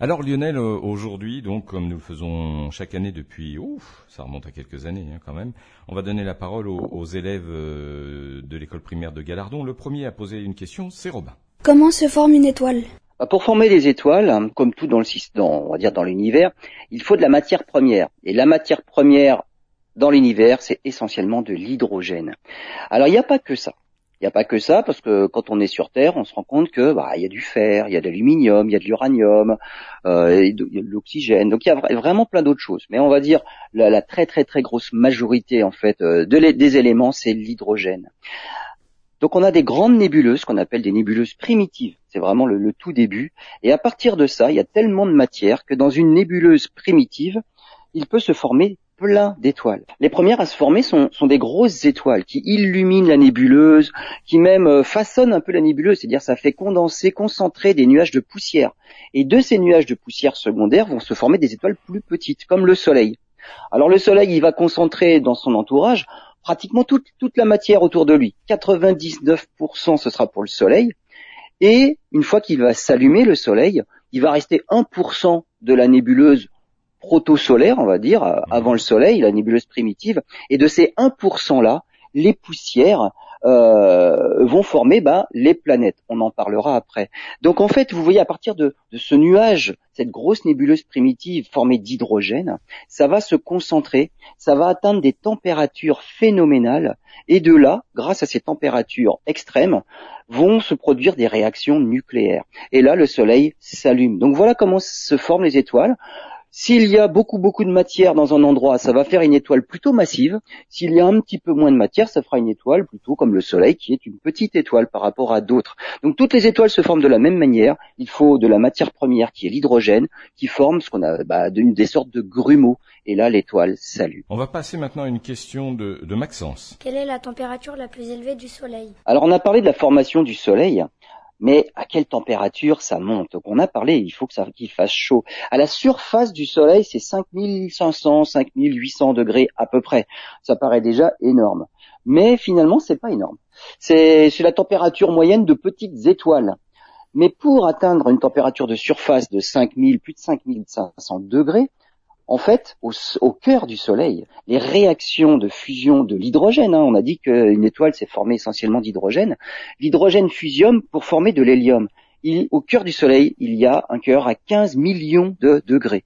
Alors Lionel, euh, aujourd'hui, donc comme nous le faisons chaque année depuis, ouf, ça remonte à quelques années hein, quand même, on va donner la parole aux, élèves euh, de l'école primaire de Galardon. Le premier à poser une question, c'est Robin. Comment se forme une étoile? Bah, pour former des étoiles, hein, comme tout dans le système, on va dire dans l'univers, il faut de la matière première. Et la matière première dans l'univers, c'est essentiellement de l'hydrogène. Alors il n'y a pas que ça. Il n'y a pas que ça, parce que quand on est sur Terre, on se rend compte que bah, y a du fer, il y a de l'aluminium, il y a de l'uranium, euh, a de l'oxygène. Donc il y a vraiment plein d'autres choses. Mais on va dire la, très très très grosse majorité en fait euh, de des éléments, c'est l'hydrogène. Donc on a des grandes nébuleuses qu'on appelle des nébuleuses primitives. C'est vraiment le, le, tout début. Et à partir de ça, il y a tellement de matière que dans une nébuleuse primitive, il peut se former plein d'étoiles. Les premières à se former sont, des grosses étoiles qui illuminent la nébuleuse, qui même euh, façonnent un peu la nébuleuse, c'est-à-dire ça fait condenser, concentrer des nuages de poussière. Et de ces nuages de poussière secondaire vont se former des étoiles plus petites, comme le Soleil. Alors le Soleil, il va concentrer dans son entourage pratiquement toute, toute la matière autour de lui. 99% ce sera pour le Soleil. Et une fois qu'il va s'allumer le Soleil, il va rester 1% de la nébuleuse proto-solaire, on va dire, euh, avant le Soleil, la nébuleuse primitive, et de ces 1%-là, les poussières euh, vont former bah, les planètes. On en parlera après. Donc en fait, vous voyez, à partir de, de ce nuage, cette grosse nébuleuse primitive formée d'hydrogène, ça va se concentrer, ça va atteindre des températures phénoménales, et de là, grâce à ces températures extrêmes, vont se produire des réactions nucléaires. Et là, le Soleil s'allume. Donc voilà comment se forment les étoiles. S'il y a beaucoup beaucoup de matière dans un endroit, ça va faire une étoile plutôt massive. S'il y a un petit peu moins de matière, ça fera une étoile plutôt comme le Soleil, qui est une petite étoile par rapport à d'autres. Donc toutes les étoiles se forment de la même manière. Il faut de la matière première qui est l'hydrogène, qui forme ce qu'on a bah, des sortes de grumeaux. Et là, l'étoile s'allume. On va passer maintenant à une question de, de Maxence. Quelle est la température la plus élevée du Soleil? Alors on a parlé de la formation du Soleil mais à quelle température ça monte? Donc on a parlé, il faut que ça qu'il fasse chaud. À la surface du Soleil, c'est 5500, 5800 degrés à peu près. Ça paraît déjà énorme, mais finalement c'est pas énorme. C'est la température moyenne de petites étoiles. Mais pour atteindre une température de surface de 5000, plus de 5500 degrés, en fait, au, cœur du Soleil, les réactions de fusion de l'hydrogène, hein, on a dit qu'une étoile s'est formée essentiellement d'hydrogène, l'hydrogène fusionne pour former de l'hélium. au cœur du Soleil, il y a un cœur à 15 millions de degrés.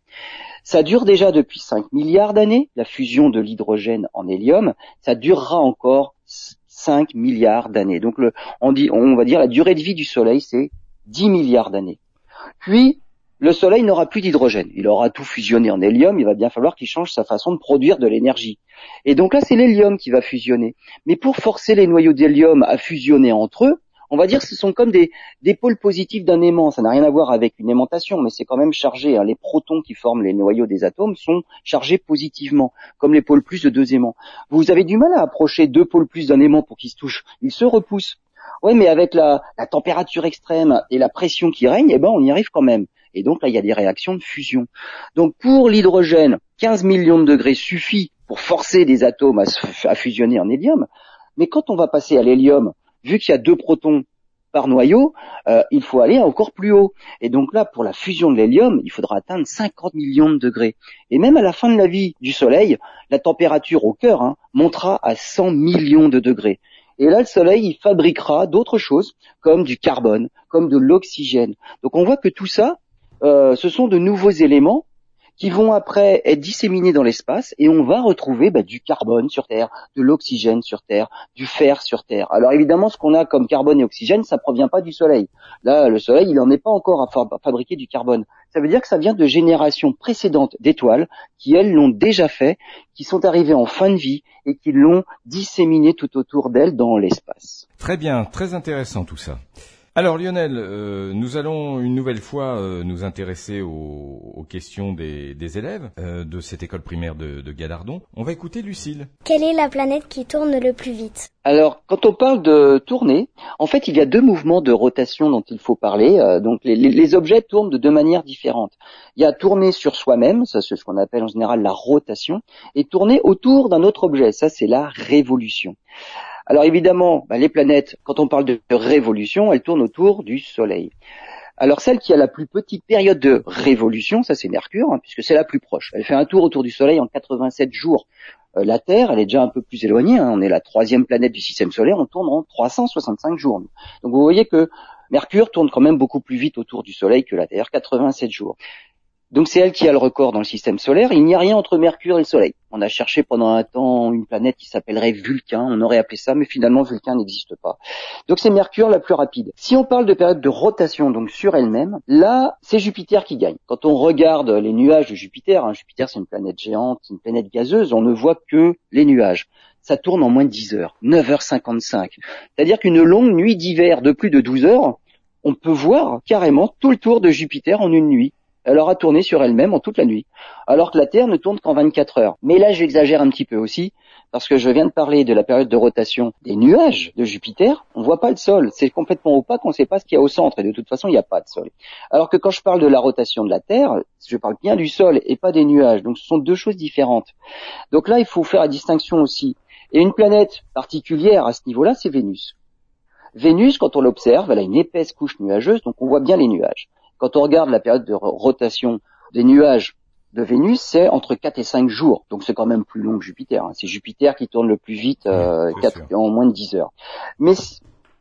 Ça dure déjà depuis 5 milliards d'années, la fusion de l'hydrogène en hélium. Ça durera encore 5 milliards d'années. Donc on, dit, on va dire la durée de vie du Soleil, c'est 10 milliards d'années. Puis, le Soleil n'aura plus d'hydrogène. Il aura tout fusionné en hélium, il va bien falloir qu'il change sa façon de produire de l'énergie. Et donc là, c'est l'hélium qui va fusionner. Mais pour forcer les noyaux d'hélium à fusionner entre eux, on va dire que ce sont comme des, pôles positifs d'un aimant. Ça n'a rien à voir avec une aimantation, mais c'est quand même chargé. Hein. Les protons qui forment les noyaux des atomes sont chargés positivement, comme les pôles plus de deux aimants. Vous avez du mal à approcher deux pôles plus d'un aimant pour qu'ils se touchent. Ils se repoussent. Oui, mais avec la, température extrême et la pression qui règne, eh ben, on y arrive quand même. Et donc là, il y a des réactions de fusion. Donc pour l'hydrogène, 15 millions de degrés suffit pour forcer des atomes à, fusionner en hélium. Mais quand on va passer à l'hélium, vu qu'il y a deux protons par noyau, euh, il faut aller encore plus haut. Et donc là, pour la fusion de l'hélium, il faudra atteindre 50 millions de degrés. Et même à la fin de la vie du Soleil, la température au cœur hein, montera à 100 millions de degrés. Et là, le Soleil, il fabriquera d'autres choses, comme du carbone, comme de l'oxygène. Donc on voit que tout ça, euh, ce sont de nouveaux éléments qui vont après être disséminés dans l'espace et on va retrouver bah, du carbone sur Terre, de l'oxygène sur Terre, du fer sur Terre. Alors évidemment, ce qu'on a comme carbone et oxygène, ça provient pas du Soleil. Là, le Soleil, il n'en est pas encore à, fabriquer du carbone. Ça veut dire que ça vient de générations précédentes d'étoiles qui, elles, l'ont déjà fait, qui sont arrivées en fin de vie et qui l'ont disséminé tout autour d'elles dans l'espace. Très bien, très intéressant tout ça. Alors Lionel, euh, nous allons une nouvelle fois euh, nous intéresser aux, questions des, élèves euh, de cette école primaire de, de, Galardon. On va écouter Lucille. Quelle est la planète qui tourne le plus vite? Alors quand on parle de tourner, en fait il y a deux mouvements de rotation dont il faut parler. donc les, les, objets tournent de deux manières différentes. Il y a tourner sur soi-même, ça c'est ce qu'on appelle en général la rotation, et tourner autour d'un autre objet, ça c'est la révolution. Alors évidemment, bah, les planètes, quand on parle de révolution, elles tournent autour du Soleil. Alors celle qui a la plus petite période de révolution, ça c'est Mercure, hein, puisque c'est la plus proche. Elle fait un tour autour du Soleil en 87 jours. Euh, la Terre, elle est déjà un peu plus éloignée. Hein. On est la troisième planète du système solaire. On tourne en 365 jours. Donc vous voyez que Mercure tourne quand même beaucoup plus vite autour du Soleil que la Terre, 87 jours. Donc c'est elle qui a le record dans le système solaire. Il n'y a rien entre Mercure et le Soleil. On a cherché pendant un temps une planète qui s'appellerait Vulcain. On aurait appelé ça, mais finalement Vulcain n'existe pas. Donc c'est Mercure la plus rapide. Si on parle de période de rotation, donc sur elle-même, là c'est Jupiter qui gagne. Quand on regarde les nuages de Jupiter, hein, Jupiter c'est une planète géante, une planète gazeuse, on ne voit que les nuages ça tourne en moins de 10 heures, 9h55. C'est-à-dire qu'une longue nuit d'hiver de plus de 12 heures, on peut voir carrément tout le tour de Jupiter en une nuit elle aura tourné sur elle-même en toute la nuit, alors que la Terre ne tourne qu'en 24 heures. Mais là, j'exagère un petit peu aussi, parce que je viens de parler de la période de rotation des nuages de Jupiter, on voit pas le sol, c'est complètement opaque, on ne sait pas ce qu'il y a au centre, et de toute façon, il n'y a pas de sol. Alors que quand je parle de la rotation de la Terre, je parle bien du sol et pas des nuages, donc ce sont deux choses différentes. Donc là, il faut faire la distinction aussi. Et une planète particulière à ce niveau-là, c'est Vénus. Vénus, quand on l'observe, elle a une épaisse couche nuageuse, donc on voit bien les nuages. Quand on regarde la période de rotation des nuages de Vénus, c'est entre 4 et 5 jours. Donc c'est quand même plus long que Jupiter. Hein. C'est Jupiter qui tourne le plus vite, euh, en moins de 10 heures. Mais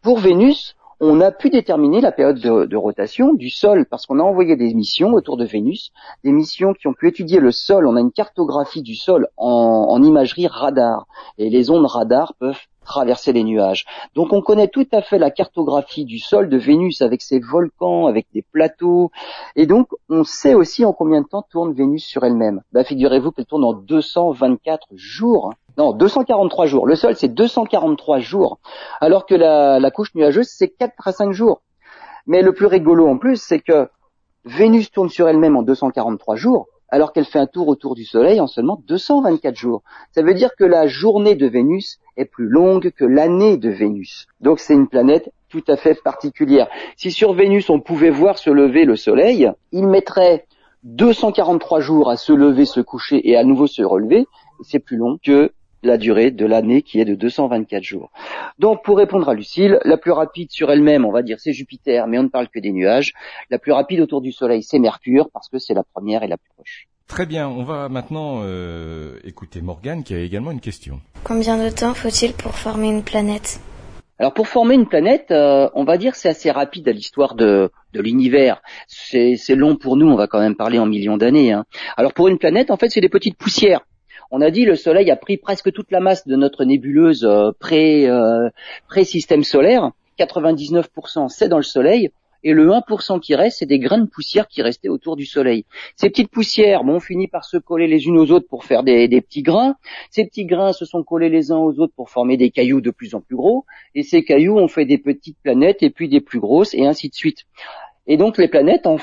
pour Vénus, on a pu déterminer la période de, rotation du sol parce qu'on a envoyé des missions autour de Vénus, des missions qui ont pu étudier le sol. On a une cartographie du sol en, imagerie radar et les ondes radar peuvent traverser les nuages. Donc on connaît tout à fait la cartographie du sol de Vénus avec ses volcans, avec des plateaux, et donc on sait aussi en combien de temps tourne Vénus sur elle-même. Bah, figurez-vous qu'elle tourne en 224 jours. Non, 243 jours. Le sol c'est 243 jours, alors que la, la couche nuageuse c'est 4 à 5 jours. Mais le plus rigolo en plus, c'est que Vénus tourne sur elle-même en 243 jours, alors qu'elle fait un tour autour du Soleil en seulement 224 jours. Ça veut dire que la journée de Vénus est plus longue que l'année de Vénus. Donc c'est une planète tout à fait particulière. Si sur Vénus on pouvait voir se lever le Soleil, il mettrait 243 jours à se lever, se coucher et à nouveau se relever. C'est plus long que la durée de l'année qui est de 224 jours. Donc pour répondre à Lucille, la plus rapide sur elle-même, on va dire c'est Jupiter, mais on ne parle que des nuages. La plus rapide autour du Soleil, c'est Mercure, parce que c'est la première et la plus proche. Très bien, on va maintenant euh, écouter Morgane qui a également une question. Combien de temps faut-il pour former une planète? Alors pour former une planète, euh, on va dire c'est assez rapide à l'histoire de, l'univers. C'est long pour nous, on va quand même parler en millions d'années. Hein. Alors pour une planète, en fait, c'est des petites poussières. On a dit le Soleil a pris presque toute la masse de notre nébuleuse euh, pré, pré système solaire. 99% c'est dans le Soleil et le 1% qui reste, c'est des grains de poussière qui restaient autour du Soleil. Ces petites poussières, bon, finissent par se coller les unes aux autres pour faire des, petits grains. Ces petits grains se sont collés les uns aux autres pour former des cailloux de plus en plus gros, et ces cailloux ont fait des petites planètes et puis des plus grosses, et ainsi de suite. Et donc les planètes, en,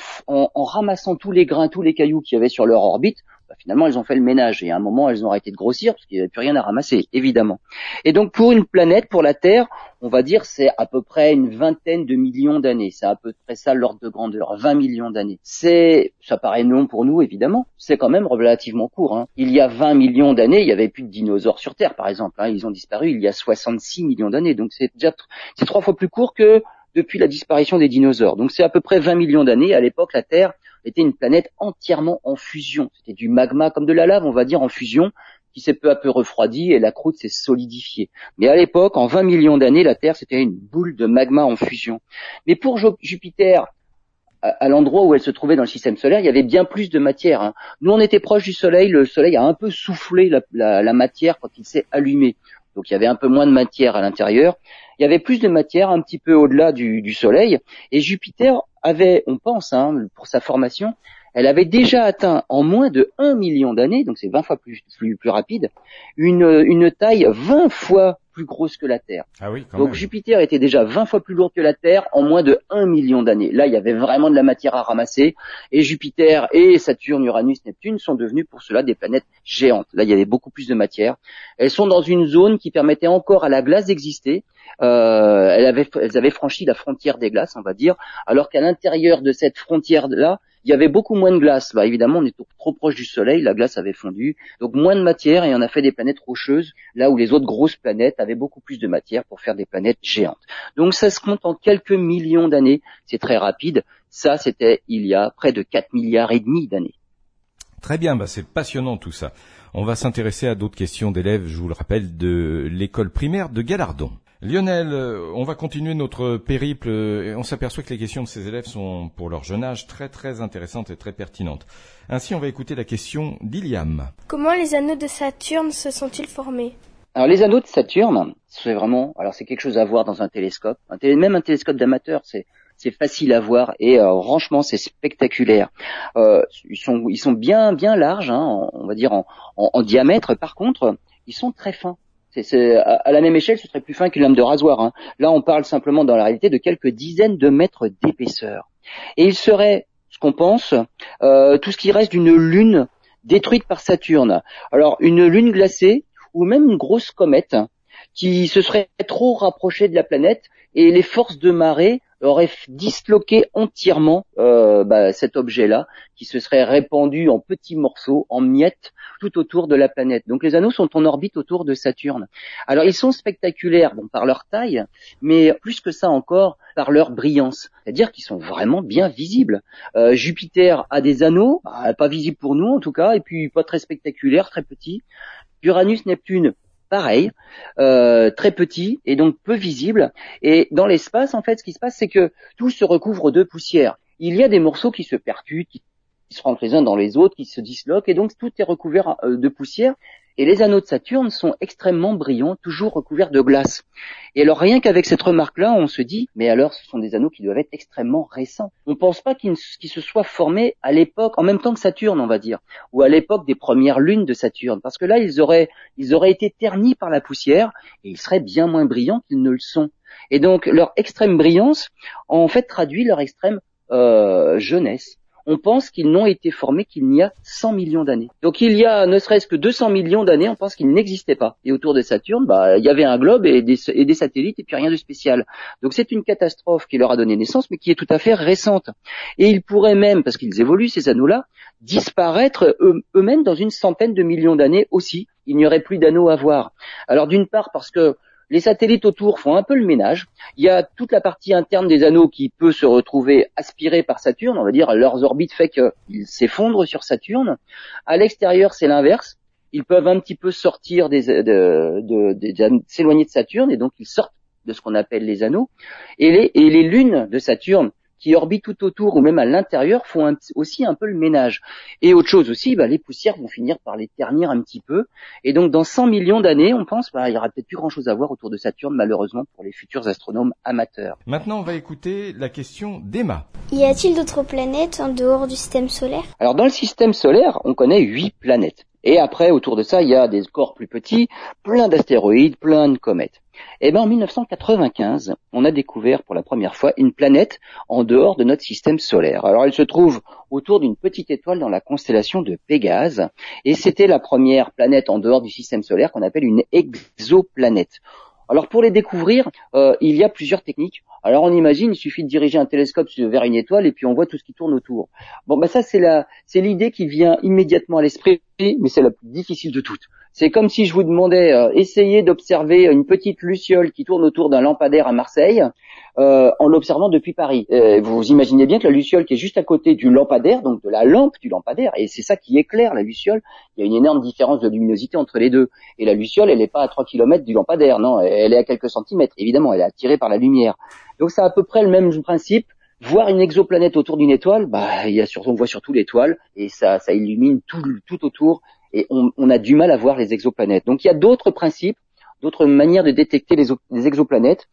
ramassant tous les grains, tous les cailloux qu'il y avait sur leur orbite, finalement elles ont fait le ménage et à un moment elles ont arrêté de grossir parce qu'il n'y avait plus rien à ramasser, évidemment. Et donc pour une planète, pour la Terre, on va dire c'est à peu près une vingtaine de millions d'années. C'est à peu près ça l'ordre de grandeur, 20 millions d'années. C'est, ça paraît long pour nous évidemment, c'est quand même relativement court. Hein. Il y a 20 millions d'années, il y avait plus de dinosaures sur Terre par exemple. Hein. Ils ont disparu il y a 66 millions d'années, donc c'est déjà c'est trois fois plus court que depuis la disparition des dinosaures. Donc c'est à peu près 20 millions d'années. À l'époque, la Terre était une planète entièrement en fusion. C'était du magma comme de la lave, on va dire, en fusion, qui s'est peu à peu refroidi et la croûte s'est solidifiée. Mais à l'époque, en 20 millions d'années, la Terre, c'était une boule de magma en fusion. Mais pour Jupiter, à, l'endroit où elle se trouvait dans le système solaire, il y avait bien plus de matière. Hein. Nous, on était proche du Soleil, le Soleil a un peu soufflé la matière quand il s'est allumé. Donc il y avait un peu moins de matière à l'intérieur. Il y avait plus de matière un petit peu au-delà du, Soleil. Et Jupiter avait, on pense, hein, pour sa formation, elle avait déjà atteint en moins de 1 million d'années, donc c'est 20 fois plus, plus, rapide, une, une taille 20 fois plus grosse que la Terre. Ah oui, Donc Jupiter était déjà 20 fois plus lourd que la Terre en moins de 1 million d'années. Là, il y avait vraiment de la matière à ramasser et Jupiter et Saturne, Uranus, Neptune sont devenus pour cela des planètes géantes. Là, il y avait beaucoup plus de matière. Elles sont dans une zone qui permettait encore à la glace d'exister. Euh, elles, avaient, elles avaient franchi la frontière des glaces, on va dire, alors qu'à l'intérieur de cette frontière-là, il y avait beaucoup moins de glace. Bah, évidemment, on est trop proche du Soleil, la glace avait fondu, donc moins de matière et on a fait des planètes rocheuses, là où les autres grosses planètes avaient beaucoup plus de matière pour faire des planètes géantes. Donc ça se compte en quelques millions d'années, c'est très rapide, Ça, c'était il y a près de 4 milliards et demi d'années. Très bien, bah c'est passionnant tout ça. On va s'intéresser à d'autres questions d'élèves, je vous le rappelle, de l'école primaire de Galardon. Lionel, euh, on va continuer notre périple et on s'aperçoit que les questions de ces élèves sont, pour leur jeune âge, très très intéressantes et très pertinentes. Ainsi, on va écouter la question d'Iliam. Comment les anneaux de Saturne se sont-ils formés? Alors les anneaux de Saturne, c'est vraiment, alors c'est quelque chose à voir dans un télescope, un même un télescope d'amateur, c'est c'est facile à voir et euh, franchement c'est spectaculaire. Euh, ils sont ils sont bien bien larges, hein, on va dire en, en diamètre. Par contre, ils sont très fins. À la même échelle, ce serait plus fin qu'une lame de rasoir. Hein. Là, on parle simplement dans la réalité de quelques dizaines de mètres d'épaisseur. Et il serait, ce qu'on pense, euh, tout ce qui reste d'une lune détruite par Saturne. Alors, une lune glacée ou même une grosse comète qui se serait trop rapprochée de la planète et les forces de marée aurait disloqué entièrement euh, bah, cet objet-là, qui se serait répandu en petits morceaux, en miettes, tout autour de la planète. Donc les anneaux sont en orbite autour de Saturne. Alors ils sont spectaculaires par leur taille, mais plus que ça encore par leur brillance, c'est-à-dire qu'ils sont vraiment bien visibles. Euh, Jupiter a des anneaux, bah, pas visibles pour nous en tout cas, et puis pas très spectaculaires, très petits. Uranus, Neptune, pareil, euh, très petit et donc peu visible. Et dans l'espace, en fait, ce qui se passe, c'est que tout se recouvre de poussière. Il y a des morceaux qui se percutent, qui se rentrent les uns dans les autres, qui se disloquent, et donc tout est recouvert euh, de poussière. Et les anneaux de Saturne sont extrêmement brillants, toujours recouverts de glace. Et alors rien qu'avec cette remarque-là, on se dit, mais alors ce sont des anneaux qui doivent être extrêmement récents. On ne pense pas qu'ils se soient formés à l'époque, en même temps que Saturne, on va dire, ou à l'époque des premières lunes de Saturne, parce que là, ils auraient, ils auraient été ternis par la poussière, et ils seraient bien moins brillants qu'ils ne le sont. Et donc leur extrême brillance, en fait, traduit leur extrême euh, jeunesse on pense qu'ils n'ont été formés qu'il y a 100 millions d'années. Donc il y a ne serait-ce que 200 millions d'années, on pense qu'ils n'existaient pas. Et autour de Saturne, bah, il y avait un globe et des, et des satellites et puis rien de spécial. Donc c'est une catastrophe qui leur a donné naissance, mais qui est tout à fait récente. Et ils pourraient même, parce qu'ils évoluent ces anneaux-là, disparaître eux-mêmes dans une centaine de millions d'années aussi. Il n'y aurait plus d'anneaux à voir. Alors d'une part parce que les satellites autour font un peu le ménage. Il y a toute la partie interne des anneaux qui peut se retrouver aspirée par Saturne. On va dire leurs orbites fait qu'ils s'effondrent sur Saturne. À l'extérieur, c'est l'inverse. Ils peuvent un petit peu sortir des, de, de, s'éloigner de Saturne et donc ils sortent de ce qu'on appelle les anneaux. Et les, et les lunes de Saturne qui orbitent tout autour ou même à l'intérieur font aussi un peu le ménage. Et autre chose aussi, bah, les poussières vont finir par les ternir un petit peu. Et donc dans 100 millions d'années, on pense, bah, il y aura peut-être plus grand-chose à voir autour de Saturne, malheureusement pour les futurs astronomes amateurs. Maintenant, on va écouter la question d'Emma. Y a-t-il d'autres planètes en dehors du système solaire? Alors dans le système solaire, on connaît huit planètes. Et après, autour de ça, il y a des corps plus petits, plein d'astéroïdes, plein de comètes. Eh bien en 1995, on a découvert pour la première fois une planète en dehors de notre système solaire. Alors elle se trouve autour d'une petite étoile dans la constellation de Pégase, et c'était la première planète en dehors du système solaire qu'on appelle une exoplanète. Alors pour les découvrir, euh, il y a plusieurs techniques. Alors on imagine, il suffit de diriger un télescope vers une étoile et puis on voit tout ce qui tourne autour. Bon, bah ça c'est la, c'est l'idée qui vient immédiatement à l'esprit, mais c'est la plus difficile de toutes. C'est comme si je vous demandais, euh, essayez d'observer une petite luciole qui tourne autour d'un lampadaire à Marseille, euh, en l'observant depuis Paris. Euh, vous imaginez bien que la luciole qui est juste à côté du lampadaire, donc de la lampe du lampadaire, et c'est ça qui éclaire la luciole, il y a une énorme différence de luminosité entre les deux. Et la luciole, elle n'est pas à 3 km du lampadaire, non, elle est à quelques centimètres, évidemment, elle est attirée par la lumière. Donc c'est à peu près le même principe. Voir une exoplanète autour d'une étoile, bah, il y a surtout, on voit surtout l'étoile et ça, ça illumine tout, tout autour et on, a du mal à voir les exoplanètes. Donc il y a d'autres principes, d'autres manières de détecter les, exoplanètes.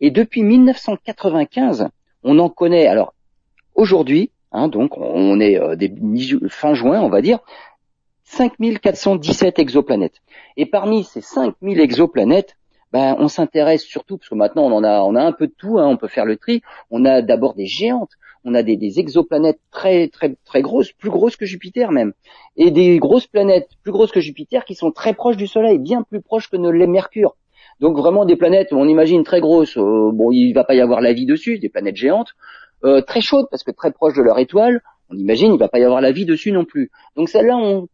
Et depuis 1995, on en connaît. Alors aujourd'hui, hein, donc on est euh, fin juin, on va dire, 5417 exoplanètes. Et parmi ces 5000 exoplanètes, ben, on s'intéresse surtout, parce que maintenant on en a, on a un peu de tout, hein, on peut faire le tri. On a d'abord des géantes, on a des, exoplanètes très très très grosses, plus grosses que Jupiter même, et des grosses planètes plus grosses que Jupiter qui sont très proches du Soleil, bien plus proches que ne l'est Mercure. Donc vraiment des planètes, on imagine très grosses. Euh, bon, il va pas y avoir la vie dessus, des planètes géantes, euh, très chaudes parce que très proches de leur étoile. On imagine, il va pas y avoir la vie dessus non plus. Donc celle-là, on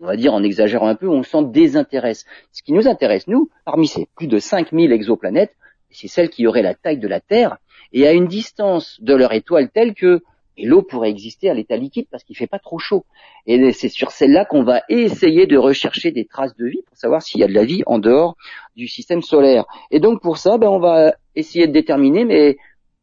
on va dire en exagérant un peu, on s'en désintéresse. Ce qui nous intéresse, nous, parmi ces plus de 5000 exoplanètes, c'est celles qui auraient la taille de la Terre et à une distance de leur étoile telle que l'eau pourrait exister à l'état liquide parce qu'il fait pas trop chaud. Et c'est sur celle-là qu'on va essayer de rechercher des traces de vie pour savoir s'il y a de la vie en dehors du système solaire. Et donc pour ça, ben, on va essayer de déterminer mais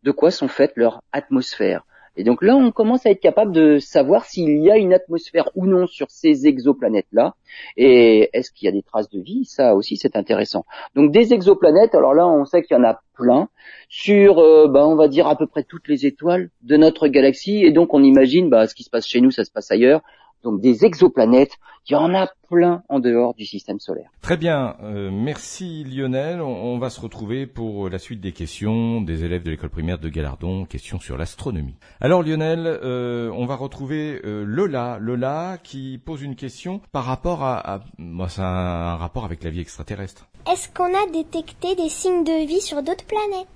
de quoi sont faites leurs atmosphères. Et donc là, on commence à être capable de savoir s'il y a une atmosphère ou non sur ces exoplanètes-là. Et est-ce qu'il y a des traces de vie? Ça aussi, c'est intéressant. Donc des exoplanètes, alors là, on sait qu'il y en a plein sur, euh, bah, on va dire à peu près toutes les étoiles de notre galaxie. Et donc on imagine, bah, ce qui se passe chez nous, ça se passe ailleurs donc des exoplanètes, il y en a plein en dehors du système solaire. Très bien, euh, merci Lionel. On, va se retrouver pour la suite des questions des élèves de l'école primaire de Galardon, questions sur l'astronomie. Alors Lionel, euh, on va retrouver euh, Lola, Lola qui pose une question par rapport à, à moi, c'est un rapport avec la vie extraterrestre. Est-ce qu'on a détecté des signes de vie sur d'autres planètes?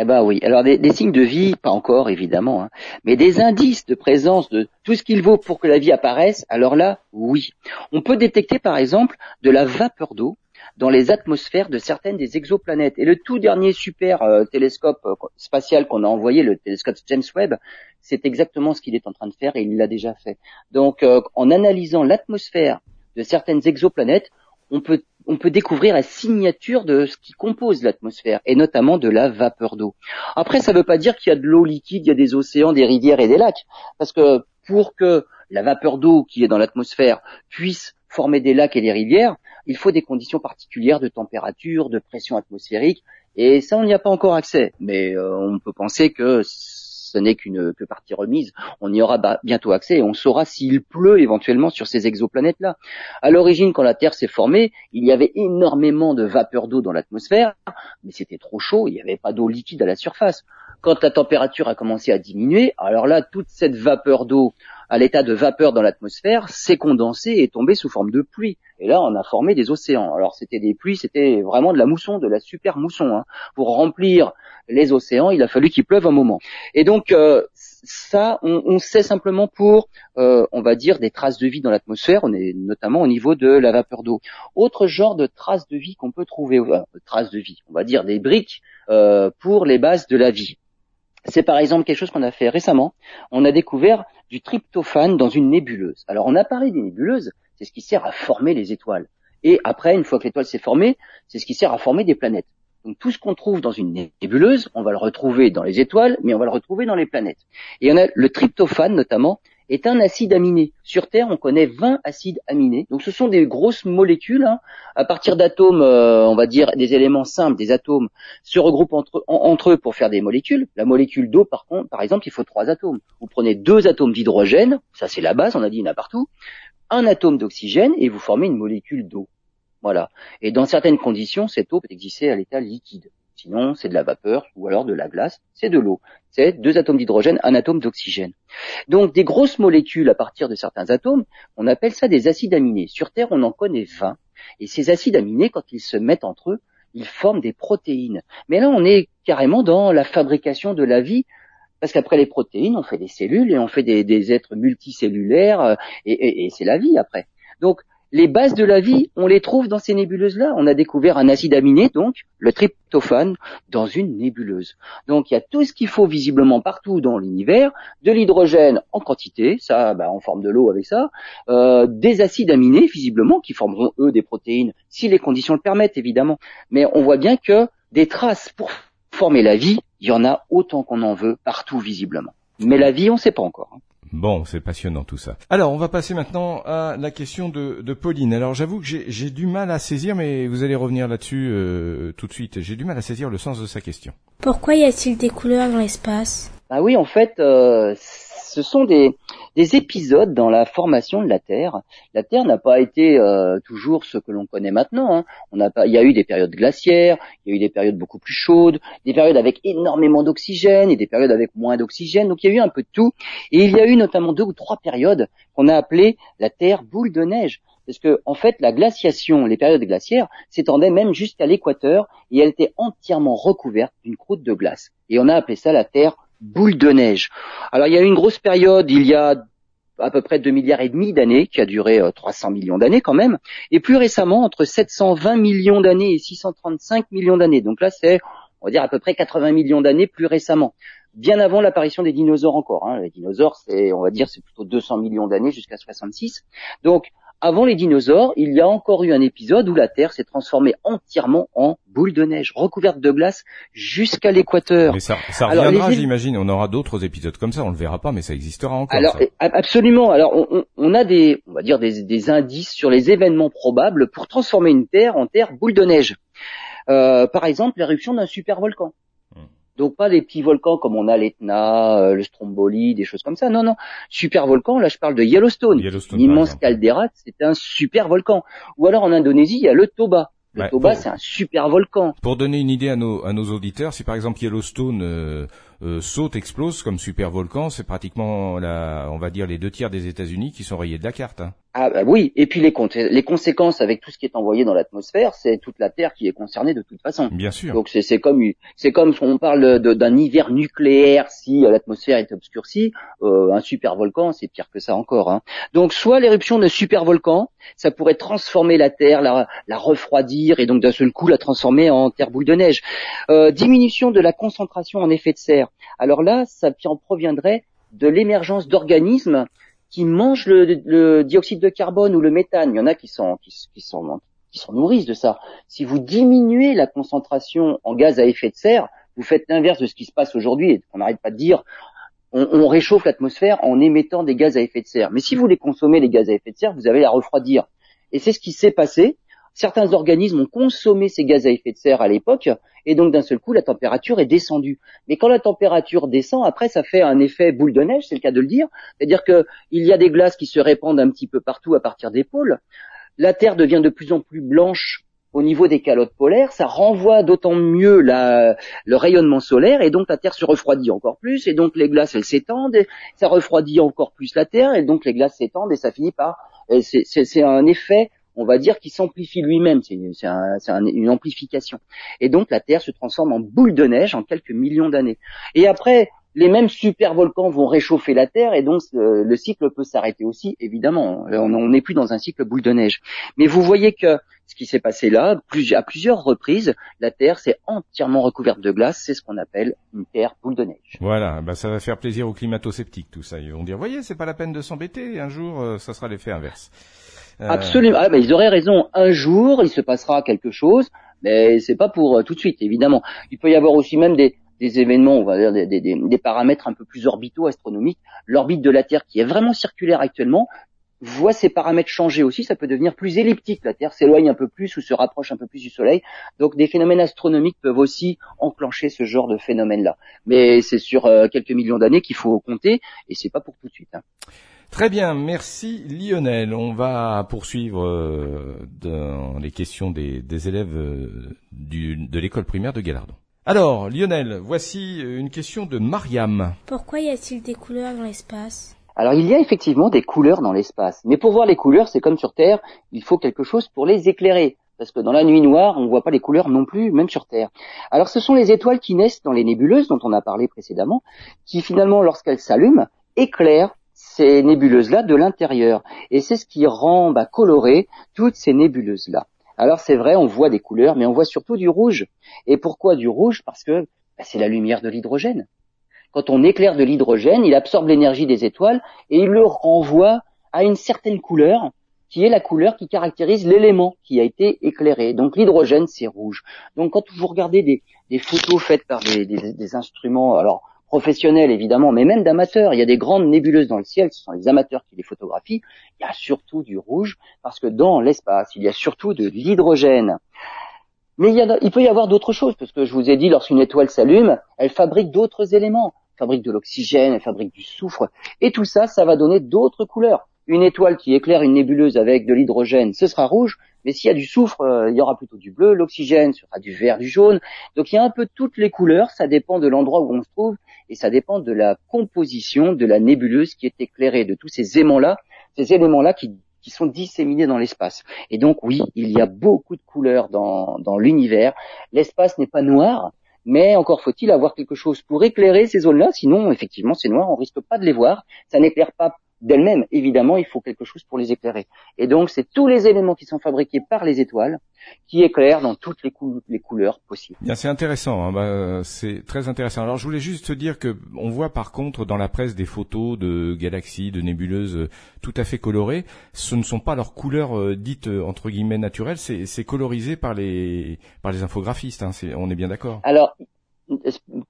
Eh ben oui. Alors des, signes de vie, pas encore évidemment, hein. mais des indices de présence de tout ce qu'il vaut pour que la vie apparaisse. Alors là, oui. On peut détecter par exemple de la vapeur d'eau dans les atmosphères de certaines des exoplanètes. Et le tout dernier super euh, télescope euh, spatial qu'on a envoyé, le télescope James Webb, c'est exactement ce qu'il est en train de faire et il l'a déjà fait. Donc euh, en analysant l'atmosphère de certaines exoplanètes, on peut on peut découvrir la signature de ce qui compose l'atmosphère, et notamment de la vapeur d'eau. Après, ça ne veut pas dire qu'il y a de l'eau liquide, il y a des océans, des rivières et des lacs, parce que pour que la vapeur d'eau qui est dans l'atmosphère puisse former des lacs et des rivières, il faut des conditions particulières de température, de pression atmosphérique, et ça, on n'y a pas encore accès. Mais euh, on peut penser que ce n'est qu'une partie remise. On y aura bientôt accès et on saura s'il pleut éventuellement sur ces exoplanètes-là. À l'origine, quand la Terre s'est formée, il y avait énormément de vapeur d'eau dans l'atmosphère, mais c'était trop chaud, il n'y avait pas d'eau liquide à la surface. Quand la température a commencé à diminuer, alors là, toute cette vapeur d'eau à l'état de vapeur dans l'atmosphère s'est condensée et est tombée sous forme de pluie. Et là, on a formé des océans. Alors, c'était des pluies, c'était vraiment de la mousson, de la super mousson. Hein. Pour remplir les océans, il a fallu qu'il pleuve un moment. Et donc, euh, ça, on, sait simplement pour, euh, on va dire, des traces de vie dans l'atmosphère, on est notamment au niveau de la vapeur d'eau. Autre genre de traces de vie qu'on peut trouver, euh, traces de vie, on va dire des briques pour les bases de la vie. C'est par exemple quelque chose qu'on a fait récemment. On a découvert du tryptophane dans une nébuleuse. Alors on a parlé des nébuleuses, c'est ce qui sert à former les étoiles. Et après, une fois que l'étoile s'est formée, c'est ce qui sert à former des planètes. Donc tout ce qu'on trouve dans une nébuleuse, on va le retrouver dans les étoiles, mais on va le retrouver dans les planètes. Et on a le tryptophane notamment, est un acide aminé. Sur Terre, on connaît 20 acides aminés. Donc ce sont des grosses molécules. Hein. À partir d'atomes, euh, on va dire des éléments simples, des atomes, se regroupent entre, eux pour faire des molécules. La molécule d'eau, par contre, par exemple, il faut trois atomes. Vous prenez deux atomes d'hydrogène, ça c'est la base, on a dit il y en a partout, un atome d'oxygène et vous formez une molécule d'eau. Voilà. Et dans certaines conditions, cette eau peut exister à l'état liquide. Sinon, c'est de la vapeur ou alors de la glace, c'est de l'eau. C'est deux atomes d'hydrogène, un atome d'oxygène. Donc des grosses molécules à partir de certains atomes, on appelle ça des acides aminés. Sur Terre, on en connaît 20. Et ces acides aminés, quand ils se mettent entre eux, ils forment des protéines. Mais là, on est carrément dans la fabrication de la vie, parce qu'après les protéines, on fait des cellules et on fait des, êtres multicellulaires, euh, et, et c'est la vie après. Donc les bases de la vie, on les trouve dans ces nébuleuses-là. On a découvert un acide aminé, donc le tryptophane, dans une nébuleuse. Donc il y a tout ce qu'il faut visiblement partout dans l'univers, de l'hydrogène en quantité, ça, bah, on forme de l'eau avec ça, euh, des acides aminés visiblement qui formeront eux des protéines si les conditions le permettent évidemment. Mais on voit bien que des traces pour former la vie, il y en a autant qu'on en veut partout visiblement. Mais la vie, on ne sait pas encore. Bon, c'est passionnant tout ça. Alors, on va passer maintenant à la question de, de Pauline. Alors, j'avoue que j'ai du mal à saisir, mais vous allez revenir là-dessus euh, tout de suite. J'ai du mal à saisir le sens de sa question. Pourquoi y a-t-il des couleurs dans l'espace? Ah oui, en fait, euh, ce sont des, épisodes dans la formation de la Terre. La Terre n'a pas été euh, toujours ce que l'on connaît maintenant. Hein. On a pas, il y a eu des périodes glaciaires, il y a eu des périodes beaucoup plus chaudes, des périodes avec énormément d'oxygène et des périodes avec moins d'oxygène. Donc il y a eu un peu de tout. Et il y a eu notamment deux ou trois périodes qu'on a appelées la Terre boule de neige parce que en fait la glaciation, les périodes glaciaires s'étendaient même jusqu'à l'équateur et elle était entièrement recouverte d'une croûte de glace. Et on a appelé ça la Terre boule de neige. Alors il y a eu une grosse période, il y a à peu près 2 milliards et demi d'années, qui a duré 300 euh, millions d'années quand même, et plus récemment entre 720 millions d'années et 635 millions d'années. Donc là c'est, on va dire à peu près 80 millions d'années plus récemment. bien avant l'apparition des dinosaures encore. Hein. Les dinosaures, c'est, on va dire, c'est plutôt 200 millions d'années jusqu'à 66. Donc, avant les dinosaures, il y a encore eu un épisode où la Terre s'est transformée entièrement en boule de neige, recouverte de glace jusqu'à l'équateur. Mais ça, ça reviendra, j'imagine. On aura d'autres épisodes comme ça. On le verra pas, mais ça existera encore. Alors, absolument. Alors, on, on, a des, on va dire des, des, indices sur les événements probables pour transformer une Terre en Terre boule de neige. Euh, par exemple, l'éruption d'un super volcan. Donc pas des petits volcans comme on a l'Etna, euh, le Stromboli, des choses comme ça. Non, non. Super volcan, là je parle de Yellowstone. Yellowstone L'immense caldeira, c'est un super volcan. Ou alors en Indonésie, il y a le Toba. Le Toba, c'est un super volcan. Pour donner une idée à nos, à nos auditeurs, si par exemple Yellowstone euh, euh, saute, explose comme super volcan, c'est pratiquement, la, on va dire, les deux tiers des États-Unis qui sont rayés de la carte. Hein. Ah bah oui, et puis les, les conséquences avec tout ce qui est envoyé dans l'atmosphère, c'est toute la Terre qui est concernée de toute façon. Bien sûr. Donc c'est comme c'est comme si on parle d'un hiver nucléaire si euh, l'atmosphère est obscurcie, euh, un super volcan c'est pire que ça encore. Hein. Donc soit l'éruption d'un super volcan, ça pourrait transformer la Terre, la, la refroidir et donc d'un seul coup la transformer en terre boule de neige. Euh, diminution de la concentration en effet de serre. Alors là, ça en proviendrait de l'émergence d'organismes qui mangent le, dioxyde de carbone ou le méthane. Il y en a qui sont, qui, sont, qui sont nourrissent de ça. Si vous diminuez la concentration en gaz à effet de serre, vous faites l'inverse de ce qui se passe aujourd'hui. On n'arrête pas de dire on, on réchauffe l'atmosphère en émettant des gaz à effet de serre. Mais si vous les consommez, les gaz à effet de serre, vous allez la refroidir. Et c'est ce qui s'est passé certains organismes ont consommé ces gaz à effet de serre à l'époque, et donc d'un seul coup, la température est descendue. Mais quand la température descend, après, ça fait un effet boule de neige, c'est le cas de le dire, c'est-à-dire qu'il y a des glaces qui se répandent un petit peu partout à partir des pôles, la Terre devient de plus en plus blanche au niveau des calottes polaires, ça renvoie d'autant mieux le rayonnement solaire et donc la Terre se refroidit encore plus et donc les glaces elles s'étendent, ça refroidit encore plus la Terre et donc les glaces s'étendent et ça finit par c'est un effet on va dire qu'il s'amplifie lui-même, c'est une amplification. Et donc la Terre se transforme en boule de neige en quelques millions d'années. Et après, les mêmes super volcans vont réchauffer la Terre et donc euh, le cycle peut s'arrêter aussi, évidemment. On n'est plus dans un cycle boule de neige. Mais vous voyez que ce qui s'est passé là, à plusieurs reprises, la Terre s'est entièrement recouverte de glace. C'est ce qu'on appelle une Terre boule de neige. Voilà, bah ça va faire plaisir aux climato-sceptiques tout ça. Ils vont dire, voyez, c'est pas la peine de s'embêter. Un jour, euh, ça sera l'effet inverse. Euh, Absolument. Ah, ils auraient raison. Un jour, il se passera quelque chose, mais c'est pas pour euh, tout de suite, évidemment. Il peut y avoir aussi même des, des événements, on va dire des, des, des, paramètres un peu plus orbitaux, astronomiques. L'orbite de la Terre, qui est vraiment circulaire actuellement, voit ses paramètres changer aussi. Ça peut devenir plus elliptique. La Terre s'éloigne un peu plus ou se rapproche un peu plus du Soleil. Donc, des phénomènes astronomiques peuvent aussi enclencher ce genre de phénomène-là. Mais c'est sur euh, quelques millions d'années qu'il faut compter, et c'est pas pour tout de suite. Hein. Très bien, merci Lionel. On va poursuivre euh, dans les questions des, élèves euh, de l'école primaire de Galardon. Alors, Lionel, voici une question de Mariam. Pourquoi y a-t-il des couleurs dans l'espace? Alors il y a effectivement des couleurs dans l'espace, mais pour voir les couleurs, c'est comme sur Terre, il faut quelque chose pour les éclairer, parce que dans la nuit noire, on ne voit pas les couleurs non plus, même sur Terre. Alors ce sont les étoiles qui naissent dans les nébuleuses dont on a parlé précédemment, qui finalement, lorsqu'elles s'allument, éclairent ces nébuleuses-là de l'intérieur. Et c'est ce qui rend bah, coloré toutes ces nébuleuses-là. Alors c'est vrai, on voit des couleurs, mais on voit surtout du rouge. Et pourquoi du rouge? Parce que bah, c'est la lumière de l'hydrogène. Quand on éclaire de l'hydrogène, il absorbe l'énergie des étoiles et il le renvoie à une certaine couleur qui est la couleur qui caractérise l'élément qui a été éclairé. Donc l'hydrogène, c'est rouge. Donc quand vous regardez des, photos faites par des, des instruments, alors professionnels évidemment, mais même d'amateurs. Il y a des grandes nébuleuses dans le ciel, ce sont les amateurs qui les photographient. Il y a surtout du rouge, parce que dans l'espace, il y a surtout de l'hydrogène. Mais il, peut y avoir d'autres choses, parce que je vous ai dit, lorsqu'une étoile s'allume, elle fabrique d'autres éléments. Elle fabrique de l'oxygène, elle fabrique du soufre, et tout ça, ça va donner d'autres couleurs. Une étoile qui éclaire une nébuleuse avec de l'hydrogène, ce sera rouge, mais s'il y a du soufre, euh, il y aura plutôt du bleu, l'oxygène sera du vert, du jaune. Donc il y a un peu toutes les couleurs, ça dépend de l'endroit où on se trouve et ça dépend de la composition de la nébuleuse qui est éclairée, de tous ces aimants-là, ces éléments-là qui, sont disséminés dans l'espace. Et donc oui, il y a beaucoup de couleurs dans, dans l'univers. L'espace n'est pas noir, mais encore faut-il avoir quelque chose pour éclairer ces zones-là, sinon effectivement c'est noir, on risque pas de les voir. Ça n'éclaire pas d'elles-mêmes. Évidemment, il faut quelque chose pour les éclairer. Et donc, c'est tous les éléments qui sont fabriqués par les étoiles qui éclairent dans toutes les, couleurs possibles. Bien, c'est intéressant. Hein. Bah, c'est très intéressant. Alors, je voulais juste te dire que on voit par contre dans la presse des photos de galaxies, de nébuleuses euh, tout à fait colorées. Ce ne sont pas leurs couleurs euh, dites euh, entre guillemets naturelles. C'est colorisé par les par les infographistes. Hein. on est bien d'accord. Alors,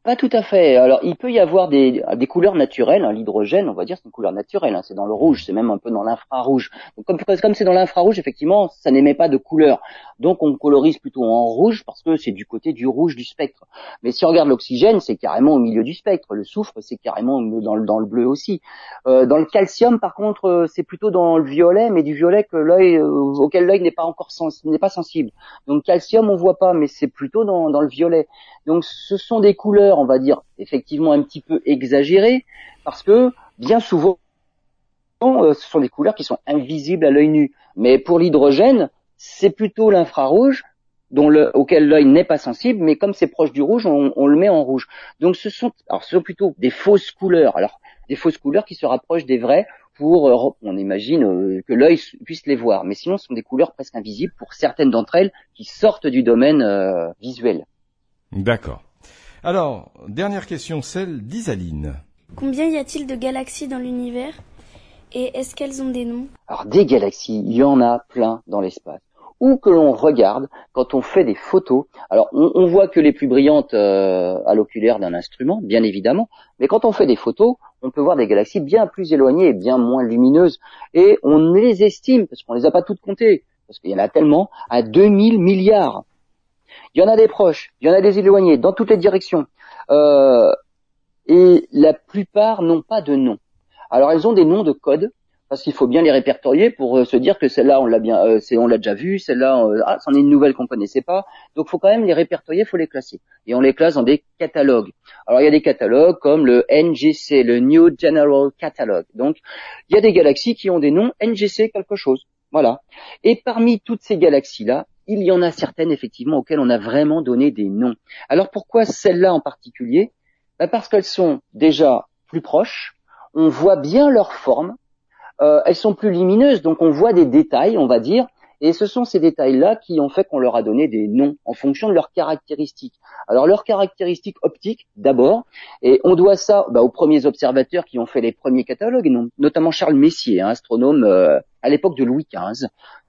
pas tout à fait. Alors, il peut y avoir des, des couleurs naturelles. Hein. L'hydrogène, on va dire, c'est une couleur naturelle. Hein. C'est dans le rouge, c'est même un peu dans l'infrarouge. Comme comme c'est dans l'infrarouge, effectivement, ça n'émet pas de couleur. Donc, on colorise plutôt en rouge parce que c'est du côté du rouge du spectre. Mais si on regarde l'oxygène, c'est carrément au milieu du spectre. Le soufre, c'est carrément dans le, dans le bleu aussi. Euh, dans le calcium, par contre, euh, c'est plutôt dans le violet, mais du violet que l'œil euh, auquel l'œil n'est pas encore pas sensible. Donc, calcium, on voit pas, mais c'est plutôt dans, dans le violet. Donc, ce sont des couleurs, on va dire, effectivement un petit peu exagérées, parce que bien souvent, euh, ce sont des couleurs qui sont invisibles à l'œil nu. Mais pour l'hydrogène, c'est plutôt l'infrarouge dont le, auquel l'œil n'est pas sensible, mais comme c'est proche du rouge, on, le met en rouge. Donc ce sont, alors ce sont plutôt des fausses couleurs. Alors des fausses couleurs qui se rapprochent des vraies pour, euh, on imagine euh, que l'œil puisse les voir. Mais sinon, ce sont des couleurs presque invisibles pour certaines d'entre elles qui sortent du domaine visuel. D'accord. Alors, dernière question, celle d'Isaline. Combien y a-t-il de galaxies dans l'univers et est-ce qu'elles ont des noms? Alors des galaxies, il y en a plein dans l'espace. Où que l'on regarde, quand on fait des photos, alors on, voit que les plus brillantes euh, à l'oculaire d'un instrument, bien évidemment, mais quand on fait des photos, on peut voir des galaxies bien plus éloignées et bien moins lumineuses, et on les estime, parce qu'on les a pas toutes comptées, parce qu'il y en a tellement, à 2000 milliards. Il y en a des proches, il y en a des éloignés, dans toutes les directions. Euh, et la plupart n'ont pas de nom. Alors elles ont des noms de code, parce qu'il faut bien les répertorier pour euh, se dire que celle-là on l'a bien, euh, on l'a déjà vu, celle-là, euh, ah, c'en est une nouvelle qu'on connaissait pas. Donc il faut quand même les répertorier, il faut les classer. Et on les classe dans des catalogues. Alors il y a des catalogues comme le NGC, le New General Catalog. Donc il y a des galaxies qui ont des noms NGC quelque chose. Voilà. Et parmi toutes ces galaxies-là, il y en a certaines effectivement auxquelles on a vraiment donné des noms. Alors pourquoi celles-là en particulier? Ben Parce qu'elles sont déjà plus proches, on voit bien leur forme, euh, elles sont plus lumineuses, donc on voit des détails, on va dire, et ce sont ces détails-là qui ont fait qu'on leur a donné des noms en fonction de leurs caractéristiques. Alors leurs caractéristiques optiques d'abord, et on doit ça bah, aux premiers observateurs qui ont fait les premiers catalogues, notamment Charles Messier, un astronome euh, à l'époque de Louis XV.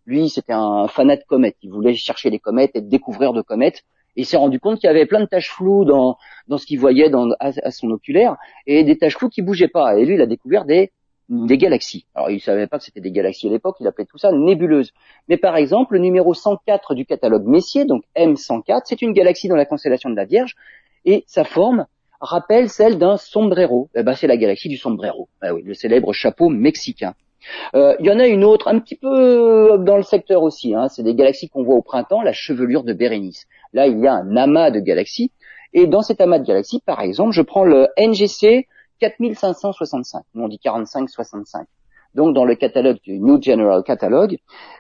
Lui, c'était un fanat de comètes. Il voulait chercher les comètes, être découvreur de comètes. Et il s'est rendu compte qu'il y avait plein de taches floues dans, ce qu'il voyait à, son oculaire et des taches floues qui bougeaient pas. Et lui, il a découvert des, des galaxies. Alors, il savait pas que c'était des galaxies à l'époque. Il appelait tout ça nébuleuses. Mais par exemple, le numéro 104 du catalogue Messier, donc M104, c'est une galaxie dans la constellation de la Vierge et sa forme rappelle celle d'un sombrero. Eh ben, c'est la galaxie du sombrero. Eh le célèbre chapeau mexicain. Euh, il y en a une autre, un petit peu dans le secteur aussi. Hein, c'est des galaxies qu'on voit au printemps, la chevelure de Bérénice. Là, il y a un amas de galaxies. Et dans cet amas de galaxies, par exemple, je prends le NGC 4565. on dit 4565. Donc, dans le catalogue du New General Catalogue,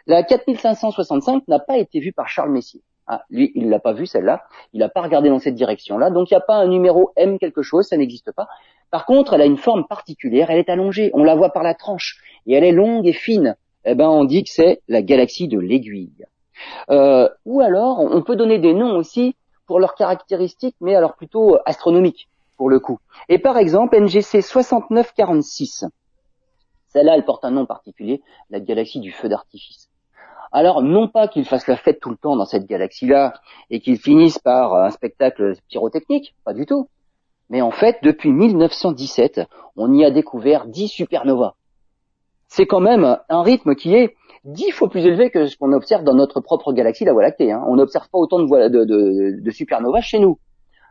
la 4565 n'a pas été vue par Charles Messier. Ah, lui, il l'a pas vu celle-là. Il n'a pas regardé dans cette direction-là. Donc, il n'y a pas un numéro M quelque chose, ça n'existe pas. Par contre, elle a une forme particulière. Elle est allongée. On la voit par la tranche et elle est longue et fine, eh ben on dit que c'est la galaxie de l'aiguille. Euh, ou alors, on peut donner des noms aussi pour leurs caractéristiques, mais alors plutôt astronomiques pour le coup. Et par exemple, NGC 6946, celle-là, elle porte un nom particulier, la galaxie du feu d'artifice. Alors, non pas qu'ils fassent la fête tout le temps dans cette galaxie-là et qu'ils finissent par un spectacle pyrotechnique, pas du tout. Mais en fait, depuis 1917, on y a découvert 10 supernovas c'est quand même un rythme qui est dix fois plus élevé que ce qu'on observe dans notre propre galaxie, la Voie lactée. Hein. On n'observe pas autant de, de, de, de supernovas chez nous.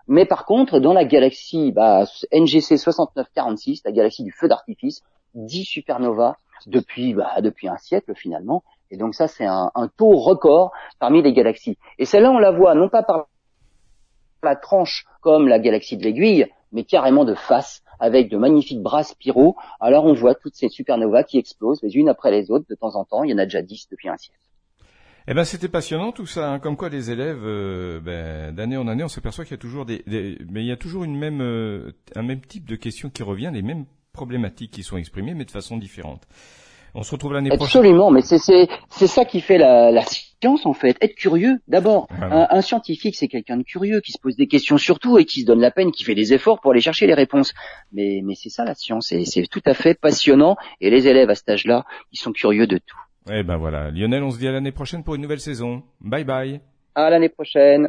Mais par contre, dans la galaxie bah, NGC 6946, la galaxie du feu d'artifice, 10 supernovas depuis, bah, depuis un siècle finalement. Et donc ça, c'est un, un, taux record parmi les galaxies. Et celle-là, on la voit non pas par la tranche comme la galaxie de l'aiguille, mais carrément de face avec de magnifiques bras spiraux. Alors on voit toutes ces supernovas qui explosent les unes après les autres de temps en temps. Il y en a déjà dix depuis un siècle. Eh ben c'était passionnant tout ça, hein. comme quoi les élèves, euh, ben, d'année en année, on s'aperçoit qu'il y a toujours des, mais il y a toujours euh, un même type de question qui revient, les mêmes problématiques qui sont exprimées, mais de façon différente. On se retrouve l'année prochaine. Absolument, mais c'est c'est c'est ça qui fait la, la science en fait. Être curieux, d'abord. Un, un, scientifique, c'est quelqu'un de curieux qui se pose des questions surtout et qui se donne la peine, qui fait des efforts pour aller chercher les réponses. Mais mais c'est ça la science, et c'est tout à fait passionnant. Et les élèves à cet âge-là, ils sont curieux de tout. Eh ben voilà, Lionel, on se dit à l'année prochaine pour une nouvelle saison. Bye bye. À l'année prochaine.